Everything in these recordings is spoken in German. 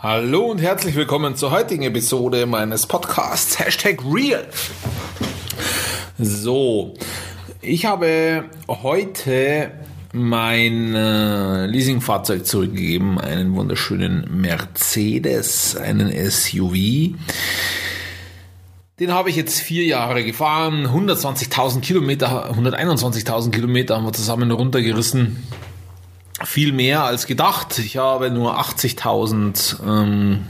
Hallo und herzlich willkommen zur heutigen Episode meines Podcasts Hashtag Real. So, ich habe heute mein äh, Leasingfahrzeug zurückgegeben, einen wunderschönen Mercedes, einen SUV. Den habe ich jetzt vier Jahre gefahren, 120.000 Kilometer, 121.000 Kilometer haben wir zusammen runtergerissen viel mehr als gedacht. Ich habe nur 80.000 ähm,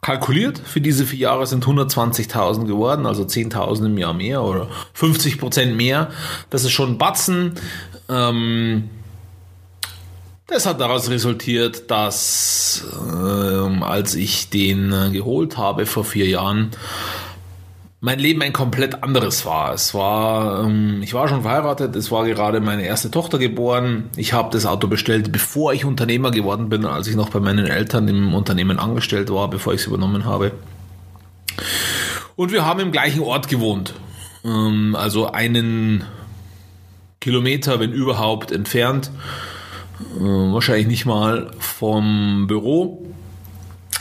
kalkuliert. Für diese vier Jahre sind 120.000 geworden, also 10.000 im Jahr mehr oder 50 Prozent mehr. Das ist schon ein Batzen. Ähm, das hat daraus resultiert, dass ähm, als ich den äh, geholt habe vor vier Jahren, mein Leben ein komplett anderes war. Es war, ähm, ich war schon verheiratet, es war gerade meine erste Tochter geboren. Ich habe das Auto bestellt, bevor ich Unternehmer geworden bin, als ich noch bei meinen Eltern im Unternehmen angestellt war, bevor ich es übernommen habe. Und wir haben im gleichen Ort gewohnt. Ähm, also einen Kilometer, wenn überhaupt, entfernt. Äh, wahrscheinlich nicht mal vom Büro.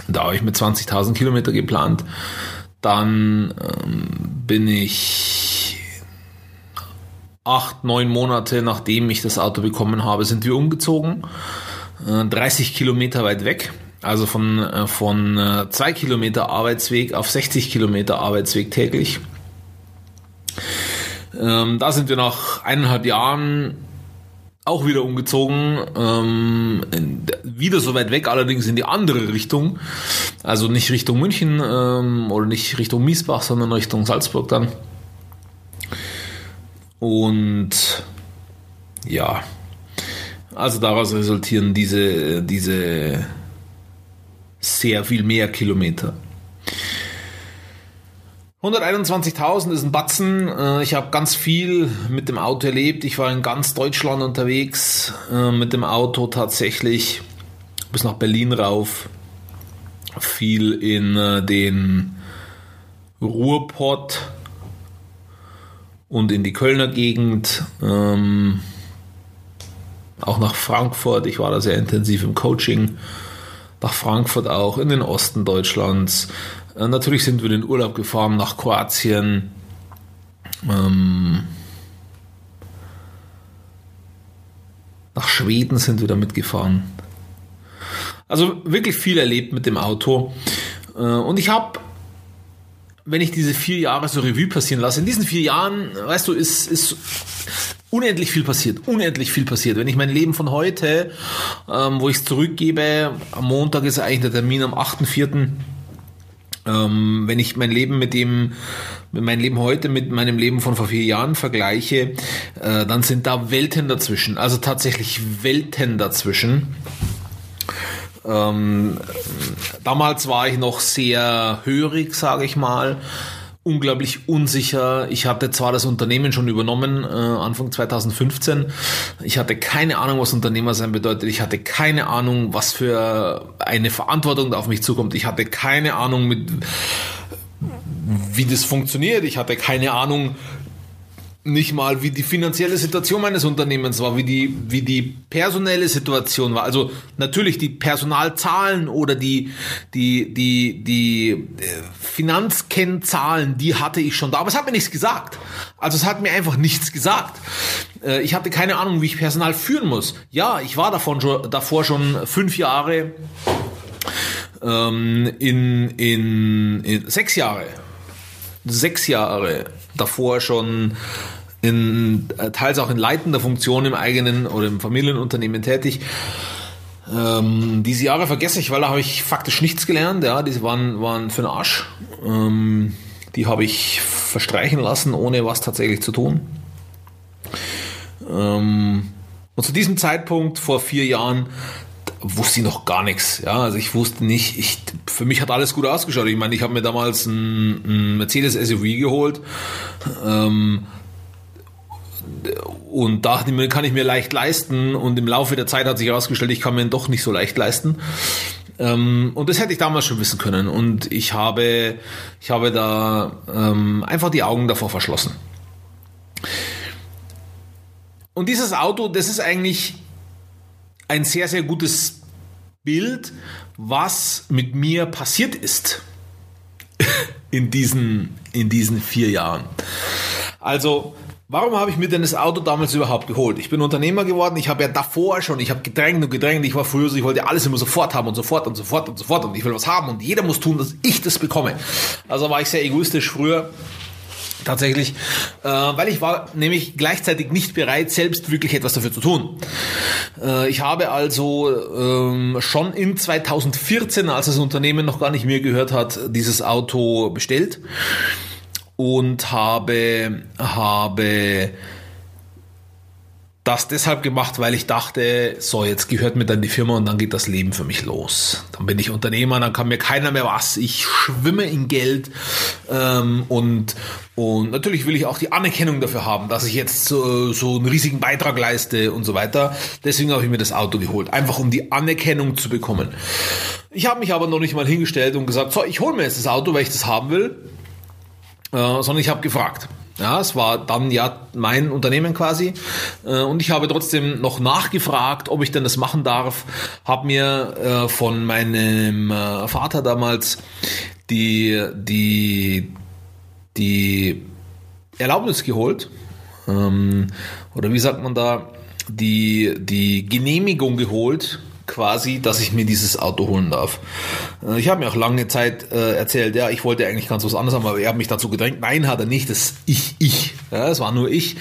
Da habe ich mit 20.000 Kilometer geplant. Dann ähm, bin ich acht, neun Monate nachdem ich das Auto bekommen habe, sind wir umgezogen. Äh, 30 Kilometer weit weg. Also von, äh, von äh, zwei Kilometer Arbeitsweg auf 60 Kilometer Arbeitsweg täglich. Ähm, da sind wir nach eineinhalb Jahren auch wieder umgezogen, ähm, wieder so weit weg, allerdings in die andere Richtung. Also nicht Richtung München ähm, oder nicht Richtung Miesbach, sondern Richtung Salzburg dann. Und ja, also daraus resultieren diese, diese sehr viel mehr Kilometer. 121.000 ist ein Batzen. Äh, ich habe ganz viel mit dem Auto erlebt. Ich war in ganz Deutschland unterwegs äh, mit dem Auto tatsächlich bis nach Berlin rauf. Viel in äh, den Ruhrpott und in die Kölner Gegend. Ähm, auch nach Frankfurt. Ich war da sehr intensiv im Coaching. Nach Frankfurt auch, in den Osten Deutschlands, natürlich sind wir in den Urlaub gefahren nach Kroatien. Ähm, nach Schweden sind wir damit gefahren. Also wirklich viel erlebt mit dem Auto. Äh, und ich habe, wenn ich diese vier Jahre so Revue passieren lasse, in diesen vier Jahren, weißt du, ist, ist unendlich viel passiert, unendlich viel passiert. Wenn ich mein Leben von heute, ähm, wo ich es zurückgebe, am Montag ist eigentlich der Termin am 8.4., ähm, wenn ich mein Leben mit dem, mein Leben heute mit meinem Leben von vor vier Jahren vergleiche, äh, dann sind da Welten dazwischen. Also tatsächlich Welten dazwischen. Ähm, damals war ich noch sehr hörig, sage ich mal unglaublich unsicher. Ich hatte zwar das Unternehmen schon übernommen, äh, Anfang 2015. Ich hatte keine Ahnung, was Unternehmer sein bedeutet. Ich hatte keine Ahnung, was für eine Verantwortung da auf mich zukommt. Ich hatte keine Ahnung, mit, wie das funktioniert. Ich hatte keine Ahnung, nicht mal, wie die finanzielle Situation meines Unternehmens war, wie die, wie die personelle Situation war. Also natürlich die Personalzahlen oder die, die, die, die äh, Finanzkennzahlen, die hatte ich schon da, aber es hat mir nichts gesagt. Also es hat mir einfach nichts gesagt. Äh, ich hatte keine Ahnung, wie ich Personal führen muss. Ja, ich war davon schon, davor schon fünf Jahre ähm, in, in, in sechs Jahre sechs Jahre davor schon in, teils auch in leitender Funktion im eigenen oder im Familienunternehmen tätig. Ähm, diese Jahre vergesse ich, weil da habe ich faktisch nichts gelernt. Ja, diese waren, waren für den Arsch. Ähm, die habe ich verstreichen lassen, ohne was tatsächlich zu tun. Ähm, und zu diesem Zeitpunkt vor vier Jahren wusste ich noch gar nichts. Ja, also ich wusste nicht, ich, für mich hat alles gut ausgeschaut. Ich meine, ich habe mir damals ein Mercedes SUV geholt. Ähm, und dachte mir, kann ich mir leicht leisten. Und im Laufe der Zeit hat sich herausgestellt, ich kann mir ihn doch nicht so leicht leisten. Ähm, und das hätte ich damals schon wissen können. Und ich habe, ich habe da ähm, einfach die Augen davor verschlossen. Und dieses Auto, das ist eigentlich ein sehr, sehr gutes Bild, was mit mir passiert ist in diesen, in diesen vier Jahren. Also, Warum habe ich mir denn das Auto damals überhaupt geholt? Ich bin Unternehmer geworden, ich habe ja davor schon, ich habe gedrängt und gedrängt, ich war früher so, ich wollte alles immer sofort haben und sofort und sofort und sofort und ich will was haben und jeder muss tun, dass ich das bekomme. Also war ich sehr egoistisch früher Tatsächlich, äh, weil ich war nämlich gleichzeitig nicht bereit, selbst wirklich etwas dafür zu tun. Äh, ich habe also ähm, schon in 2014, als das Unternehmen noch gar nicht mir gehört hat, dieses Auto bestellt und habe, habe das deshalb gemacht, weil ich dachte, so, jetzt gehört mir dann die Firma und dann geht das Leben für mich los. Dann bin ich Unternehmer, dann kann mir keiner mehr was. Ich schwimme in Geld ähm, und, und natürlich will ich auch die Anerkennung dafür haben, dass ich jetzt so, so einen riesigen Beitrag leiste und so weiter. Deswegen habe ich mir das Auto geholt, einfach um die Anerkennung zu bekommen. Ich habe mich aber noch nicht mal hingestellt und gesagt, so, ich hole mir jetzt das Auto, weil ich das haben will, äh, sondern ich habe gefragt. Ja, es war dann ja mein Unternehmen quasi. Äh, und ich habe trotzdem noch nachgefragt, ob ich denn das machen darf. Habe mir äh, von meinem Vater damals die, die, die Erlaubnis geholt. Ähm, oder wie sagt man da? Die, die Genehmigung geholt, quasi, dass ich mir dieses Auto holen darf. Äh, ich habe mir auch lange Zeit äh, erzählt, ja, ich wollte eigentlich ganz was anderes haben, aber er hat mich dazu gedrängt. Nein, hat er nicht. Das ich, ich. Ja, es war nur ich.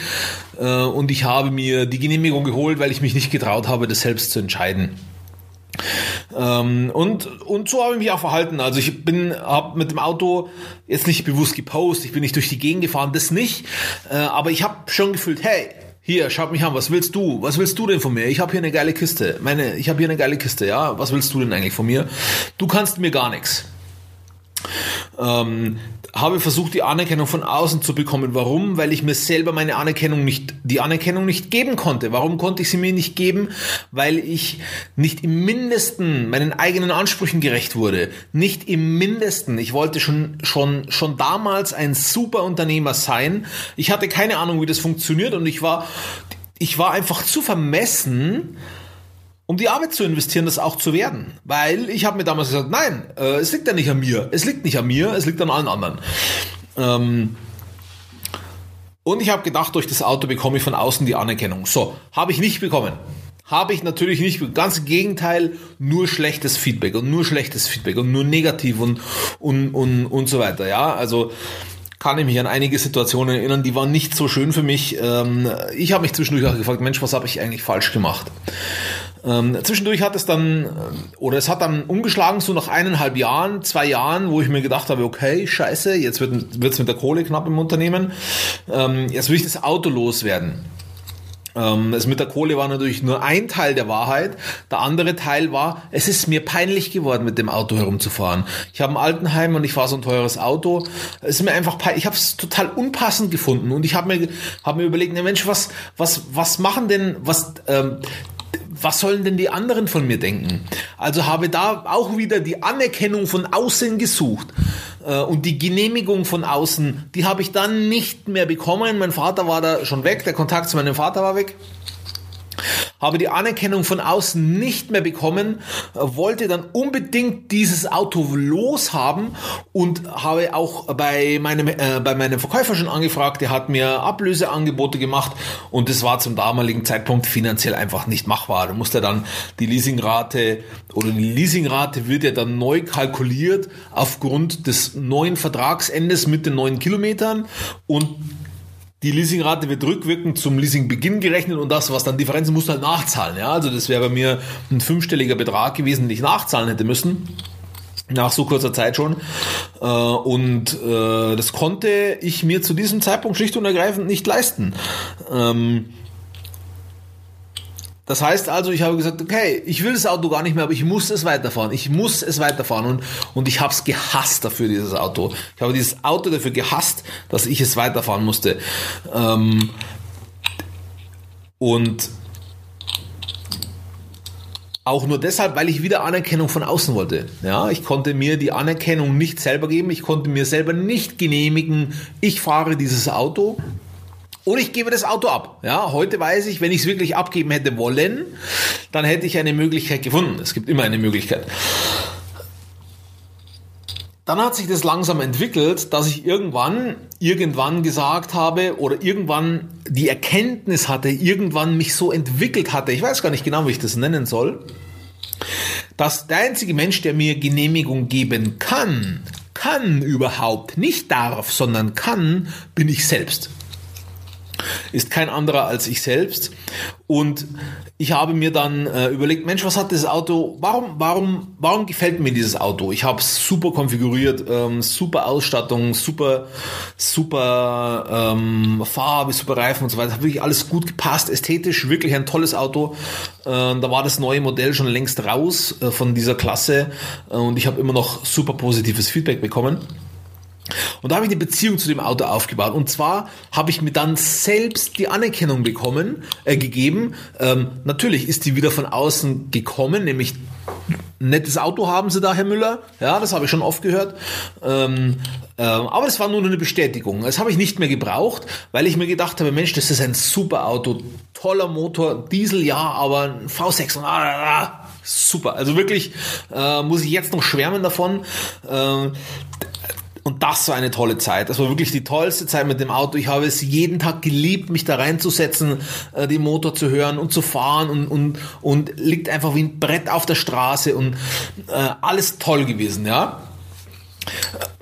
Äh, und ich habe mir die Genehmigung geholt, weil ich mich nicht getraut habe, das selbst zu entscheiden. Ähm, und, und so habe ich mich auch verhalten. Also ich bin, habe mit dem Auto jetzt nicht bewusst gepostet, ich bin nicht durch die Gegend gefahren, das nicht. Äh, aber ich habe schon gefühlt, hey, hier, schaut mich an, was willst du? Was willst du denn von mir? Ich habe hier eine geile Kiste. Meine, ich habe hier eine geile Kiste, ja? Was willst du denn eigentlich von mir? Du kannst mir gar nichts. Ähm, habe versucht, die Anerkennung von außen zu bekommen. Warum? Weil ich mir selber meine Anerkennung nicht, die Anerkennung nicht geben konnte. Warum konnte ich sie mir nicht geben? Weil ich nicht im Mindesten meinen eigenen Ansprüchen gerecht wurde. Nicht im Mindesten. Ich wollte schon, schon, schon damals ein super Unternehmer sein. Ich hatte keine Ahnung, wie das funktioniert und ich war, ich war einfach zu vermessen, um die Arbeit zu investieren, das auch zu werden. Weil ich habe mir damals gesagt, nein, äh, es liegt ja nicht an mir. Es liegt nicht an mir, es liegt an allen anderen. Ähm, und ich habe gedacht, durch das Auto bekomme ich von außen die Anerkennung. So, habe ich nicht bekommen. Habe ich natürlich nicht. Ganz im Gegenteil, nur schlechtes Feedback und nur schlechtes Feedback und nur negativ und, und, und, und so weiter. Ja, also kann ich mich an einige Situationen erinnern, die waren nicht so schön für mich. Ähm, ich habe mich zwischendurch auch gefragt, Mensch, was habe ich eigentlich falsch gemacht? Ähm, zwischendurch hat es dann, äh, oder es hat dann umgeschlagen, so nach eineinhalb Jahren, zwei Jahren, wo ich mir gedacht habe, okay, scheiße, jetzt wird es mit der Kohle knapp im Unternehmen, ähm, jetzt will ich das Auto loswerden. Ähm, das mit der Kohle war natürlich nur ein Teil der Wahrheit. Der andere Teil war, es ist mir peinlich geworden, mit dem Auto herumzufahren. Ich habe ein Altenheim und ich fahre so ein teures Auto. Es ist mir einfach peinlich. Ich habe es total unpassend gefunden und ich habe mir, hab mir überlegt, ne Mensch, was, was, was machen denn, was, ähm, was sollen denn die anderen von mir denken? Also habe da auch wieder die Anerkennung von außen gesucht äh, und die Genehmigung von außen, die habe ich dann nicht mehr bekommen. Mein Vater war da schon weg, der Kontakt zu meinem Vater war weg habe die Anerkennung von außen nicht mehr bekommen, wollte dann unbedingt dieses Auto loshaben und habe auch bei meinem, äh, bei meinem Verkäufer schon angefragt, der hat mir Ablöseangebote gemacht und das war zum damaligen Zeitpunkt finanziell einfach nicht machbar. Da musste dann die Leasingrate oder die Leasingrate wird ja dann neu kalkuliert aufgrund des neuen Vertragsendes mit den neuen Kilometern und die Leasingrate wird rückwirkend zum Leasingbeginn gerechnet und das, was dann Differenzen, musst du halt nachzahlen. Ja, also das wäre bei mir ein fünfstelliger Betrag gewesen, den ich nachzahlen hätte müssen. Nach so kurzer Zeit schon. Äh, und äh, das konnte ich mir zu diesem Zeitpunkt schlicht und ergreifend nicht leisten. Das heißt also, ich habe gesagt, okay, ich will das Auto gar nicht mehr, aber ich muss es weiterfahren. Ich muss es weiterfahren und, und ich habe es gehasst dafür, dieses Auto. Ich habe dieses Auto dafür gehasst, dass ich es weiterfahren musste. Ähm, und auch nur deshalb, weil ich wieder Anerkennung von außen wollte. Ja, ich konnte mir die Anerkennung nicht selber geben. Ich konnte mir selber nicht genehmigen, ich fahre dieses Auto oder ich gebe das Auto ab. Ja, heute weiß ich, wenn ich es wirklich abgeben hätte wollen, dann hätte ich eine Möglichkeit gefunden. Es gibt immer eine Möglichkeit. Dann hat sich das langsam entwickelt, dass ich irgendwann, irgendwann gesagt habe oder irgendwann die Erkenntnis hatte, irgendwann mich so entwickelt hatte, ich weiß gar nicht genau, wie ich das nennen soll, dass der einzige Mensch, der mir Genehmigung geben kann, kann überhaupt, nicht darf, sondern kann, bin ich selbst ist kein anderer als ich selbst. Und ich habe mir dann äh, überlegt, Mensch, was hat das Auto, warum, warum, warum gefällt mir dieses Auto? Ich habe es super konfiguriert, ähm, super Ausstattung, super, super ähm, Farbe, super Reifen und so weiter. Hat wirklich alles gut gepasst, ästhetisch, wirklich ein tolles Auto. Äh, da war das neue Modell schon längst raus äh, von dieser Klasse äh, und ich habe immer noch super positives Feedback bekommen. Und da habe ich eine Beziehung zu dem Auto aufgebaut. Und zwar habe ich mir dann selbst die Anerkennung bekommen, äh, gegeben. Ähm, natürlich ist die wieder von außen gekommen, nämlich nettes Auto haben Sie da, Herr Müller. Ja, das habe ich schon oft gehört. Ähm, ähm, aber das war nur eine Bestätigung. Das habe ich nicht mehr gebraucht, weil ich mir gedacht habe, Mensch, das ist ein super Auto, toller Motor, Diesel ja, aber ein V6 und ah, ah, ah, super. Also wirklich äh, muss ich jetzt noch schwärmen davon. Äh, und das war eine tolle Zeit. Das war wirklich die tollste Zeit mit dem Auto. Ich habe es jeden Tag geliebt, mich da reinzusetzen, äh, den Motor zu hören und zu fahren und, und, und liegt einfach wie ein Brett auf der Straße und äh, alles toll gewesen, ja.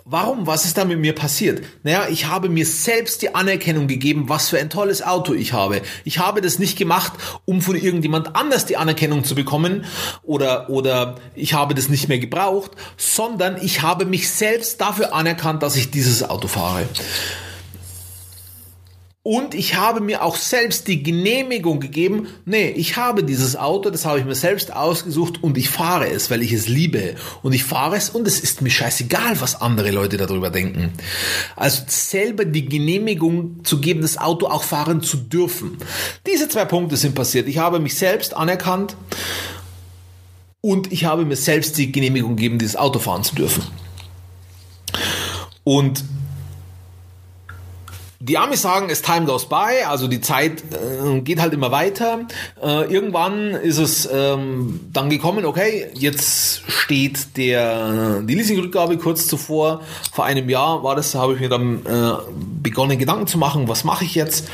Warum? Was ist da mit mir passiert? Naja, ich habe mir selbst die Anerkennung gegeben, was für ein tolles Auto ich habe. Ich habe das nicht gemacht, um von irgendjemand anders die Anerkennung zu bekommen oder, oder ich habe das nicht mehr gebraucht, sondern ich habe mich selbst dafür anerkannt, dass ich dieses Auto fahre. Und ich habe mir auch selbst die Genehmigung gegeben, nee, ich habe dieses Auto, das habe ich mir selbst ausgesucht und ich fahre es, weil ich es liebe. Und ich fahre es und es ist mir scheißegal, was andere Leute darüber denken. Also selber die Genehmigung zu geben, das Auto auch fahren zu dürfen. Diese zwei Punkte sind passiert. Ich habe mich selbst anerkannt und ich habe mir selbst die Genehmigung gegeben, dieses Auto fahren zu dürfen. Und die Amis sagen, es time goes by, also die Zeit äh, geht halt immer weiter. Äh, irgendwann ist es ähm, dann gekommen, okay, jetzt steht der die Leasingrückgabe kurz zuvor. Vor einem Jahr war das, habe ich mir dann äh, begonnen, Gedanken zu machen, was mache ich jetzt?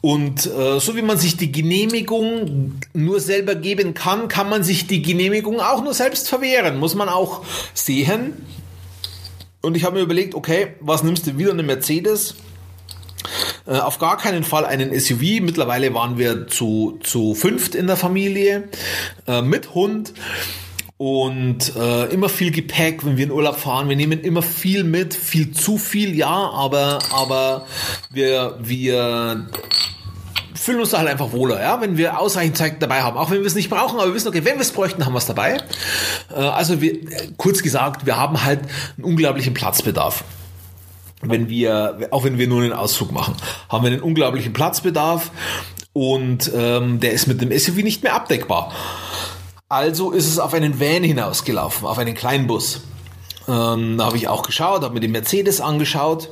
Und äh, so wie man sich die Genehmigung nur selber geben kann, kann man sich die Genehmigung auch nur selbst verwehren. Muss man auch sehen. Und ich habe mir überlegt, okay, was nimmst du wieder eine Mercedes? Äh, auf gar keinen Fall einen SUV. Mittlerweile waren wir zu, zu fünft in der Familie äh, mit Hund und äh, immer viel Gepäck, wenn wir in Urlaub fahren. Wir nehmen immer viel mit, viel zu viel, ja, aber aber wir wir fühlen uns da halt einfach wohler, ja, wenn wir ausreichend Zeit dabei haben, auch wenn wir es nicht brauchen, aber wir wissen, okay, wenn wir es bräuchten, haben wir es dabei. Äh, also wir, kurz gesagt, wir haben halt einen unglaublichen Platzbedarf wenn wir, auch wenn wir nur einen Ausflug machen, haben wir einen unglaublichen Platzbedarf und ähm, der ist mit dem SUV nicht mehr abdeckbar. Also ist es auf einen Van hinausgelaufen, auf einen Kleinbus. Ähm, da habe ich auch geschaut, habe mir den Mercedes angeschaut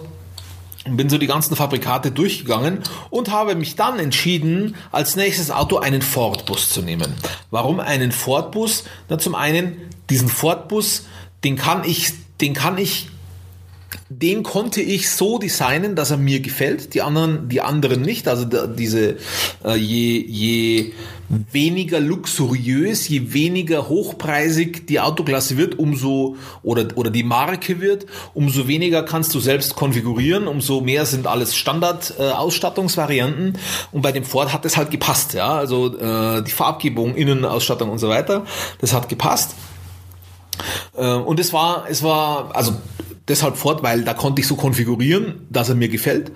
und bin so die ganzen Fabrikate durchgegangen und habe mich dann entschieden, als nächstes Auto einen Ford-Bus zu nehmen. Warum einen Ford-Bus? Na, zum einen, diesen Ford-Bus, den kann ich, den kann ich den konnte ich so designen, dass er mir gefällt, die anderen, die anderen nicht. Also diese äh, je, je weniger luxuriös, je weniger hochpreisig die Autoklasse wird, umso oder oder die Marke wird, umso weniger kannst du selbst konfigurieren, umso mehr sind alles Standard äh, Ausstattungsvarianten und bei dem Ford hat es halt gepasst, ja, also äh, die Farbgebung, Innenausstattung und so weiter, das hat gepasst. Äh, und es war es war also deshalb fort, weil da konnte ich so konfigurieren, dass er mir gefällt.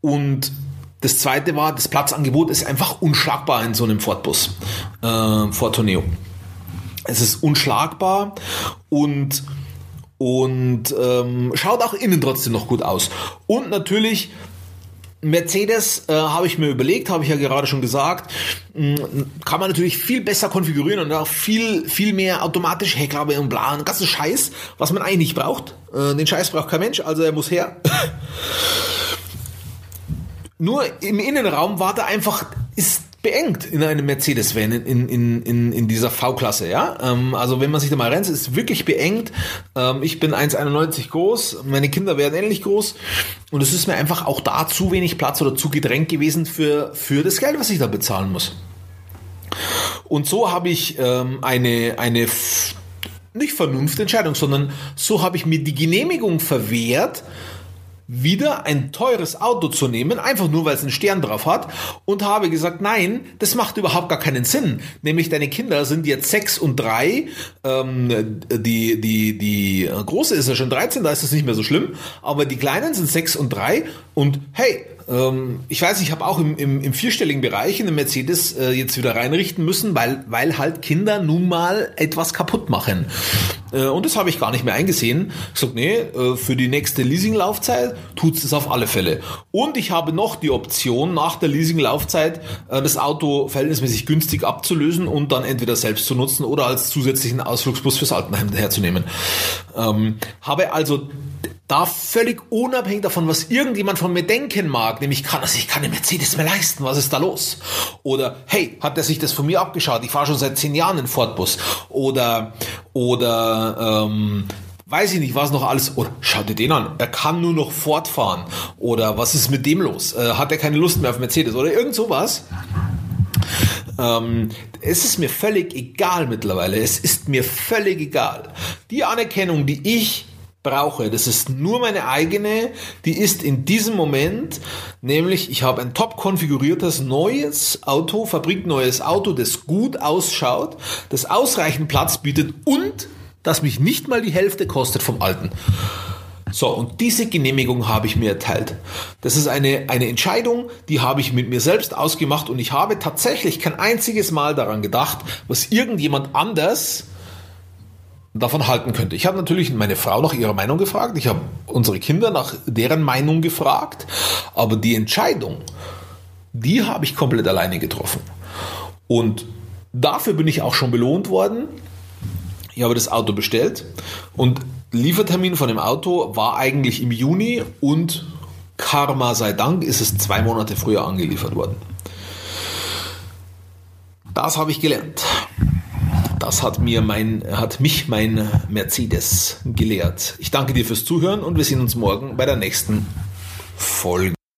Und das zweite war, das Platzangebot ist einfach unschlagbar in so einem Ford-Bus, äh, Ford Tourneo. Es ist unschlagbar und und ähm, schaut auch innen trotzdem noch gut aus. Und natürlich Mercedes äh, habe ich mir überlegt, habe ich ja gerade schon gesagt, mh, kann man natürlich viel besser konfigurieren und auch viel, viel mehr automatisch Heckklappe und bla, einen ganzen Scheiß, was man eigentlich nicht braucht. Äh, den Scheiß braucht kein Mensch, also er muss her. nur im Innenraum war da einfach, beengt in einem Mercedes-Van in, in, in, in dieser V-Klasse, ja. Ähm, also wenn man sich da mal rennt, ist wirklich beengt. Ähm, ich bin 1,91 groß, meine Kinder werden ähnlich groß und es ist mir einfach auch da zu wenig Platz oder zu gedrängt gewesen für, für das Geld, was ich da bezahlen muss. Und so habe ich ähm, eine, eine nicht Vernunftentscheidung, sondern so habe ich mir die Genehmigung verwehrt, wieder ein teures Auto zu nehmen, einfach nur weil es einen Stern drauf hat, und habe gesagt, nein, das macht überhaupt gar keinen Sinn. Nämlich deine Kinder sind jetzt sechs und drei, ähm, die, die, die große ist ja schon 13, da ist das nicht mehr so schlimm, aber die kleinen sind sechs und drei und hey, ähm, ich weiß, ich habe auch im, im, im, vierstelligen Bereich in den Mercedes äh, jetzt wieder reinrichten müssen, weil, weil halt Kinder nun mal etwas kaputt machen. Äh, und das habe ich gar nicht mehr eingesehen. Ich sage, nee, äh, für die nächste Leasinglaufzeit tut es auf alle Fälle. Und ich habe noch die Option, nach der Leasinglaufzeit äh, das Auto verhältnismäßig günstig abzulösen und dann entweder selbst zu nutzen oder als zusätzlichen Ausflugsbus fürs Altenheim herzunehmen. Ähm, habe also da völlig unabhängig davon, was irgendjemand von mir denken mag, nämlich kann er sich keine Mercedes mehr leisten, was ist da los? Oder hey, hat er sich das von mir abgeschaut? Ich fahre schon seit zehn Jahren in Fordbus. Oder oder ähm, weiß ich nicht, was noch alles. Oder schau dir den an, er kann nur noch fortfahren. Oder was ist mit dem los? Äh, hat er keine Lust mehr auf Mercedes? Oder irgend sowas. Ähm, es ist mir völlig egal mittlerweile. Es ist mir völlig egal. Die Anerkennung, die ich brauche. Das ist nur meine eigene, die ist in diesem Moment, nämlich ich habe ein top konfiguriertes neues Auto, fabrikneues Auto, das gut ausschaut, das ausreichend Platz bietet und das mich nicht mal die Hälfte kostet vom alten. So, und diese Genehmigung habe ich mir erteilt. Das ist eine, eine Entscheidung, die habe ich mit mir selbst ausgemacht und ich habe tatsächlich kein einziges Mal daran gedacht, was irgendjemand anders davon halten könnte. Ich habe natürlich meine Frau nach ihrer Meinung gefragt, ich habe unsere Kinder nach deren Meinung gefragt, aber die Entscheidung, die habe ich komplett alleine getroffen. Und dafür bin ich auch schon belohnt worden. Ich habe das Auto bestellt und Liefertermin von dem Auto war eigentlich im Juni und Karma sei Dank ist es zwei Monate früher angeliefert worden. Das habe ich gelernt. Das hat mir mein, hat mich mein Mercedes gelehrt. Ich danke dir fürs Zuhören und wir sehen uns morgen bei der nächsten Folge.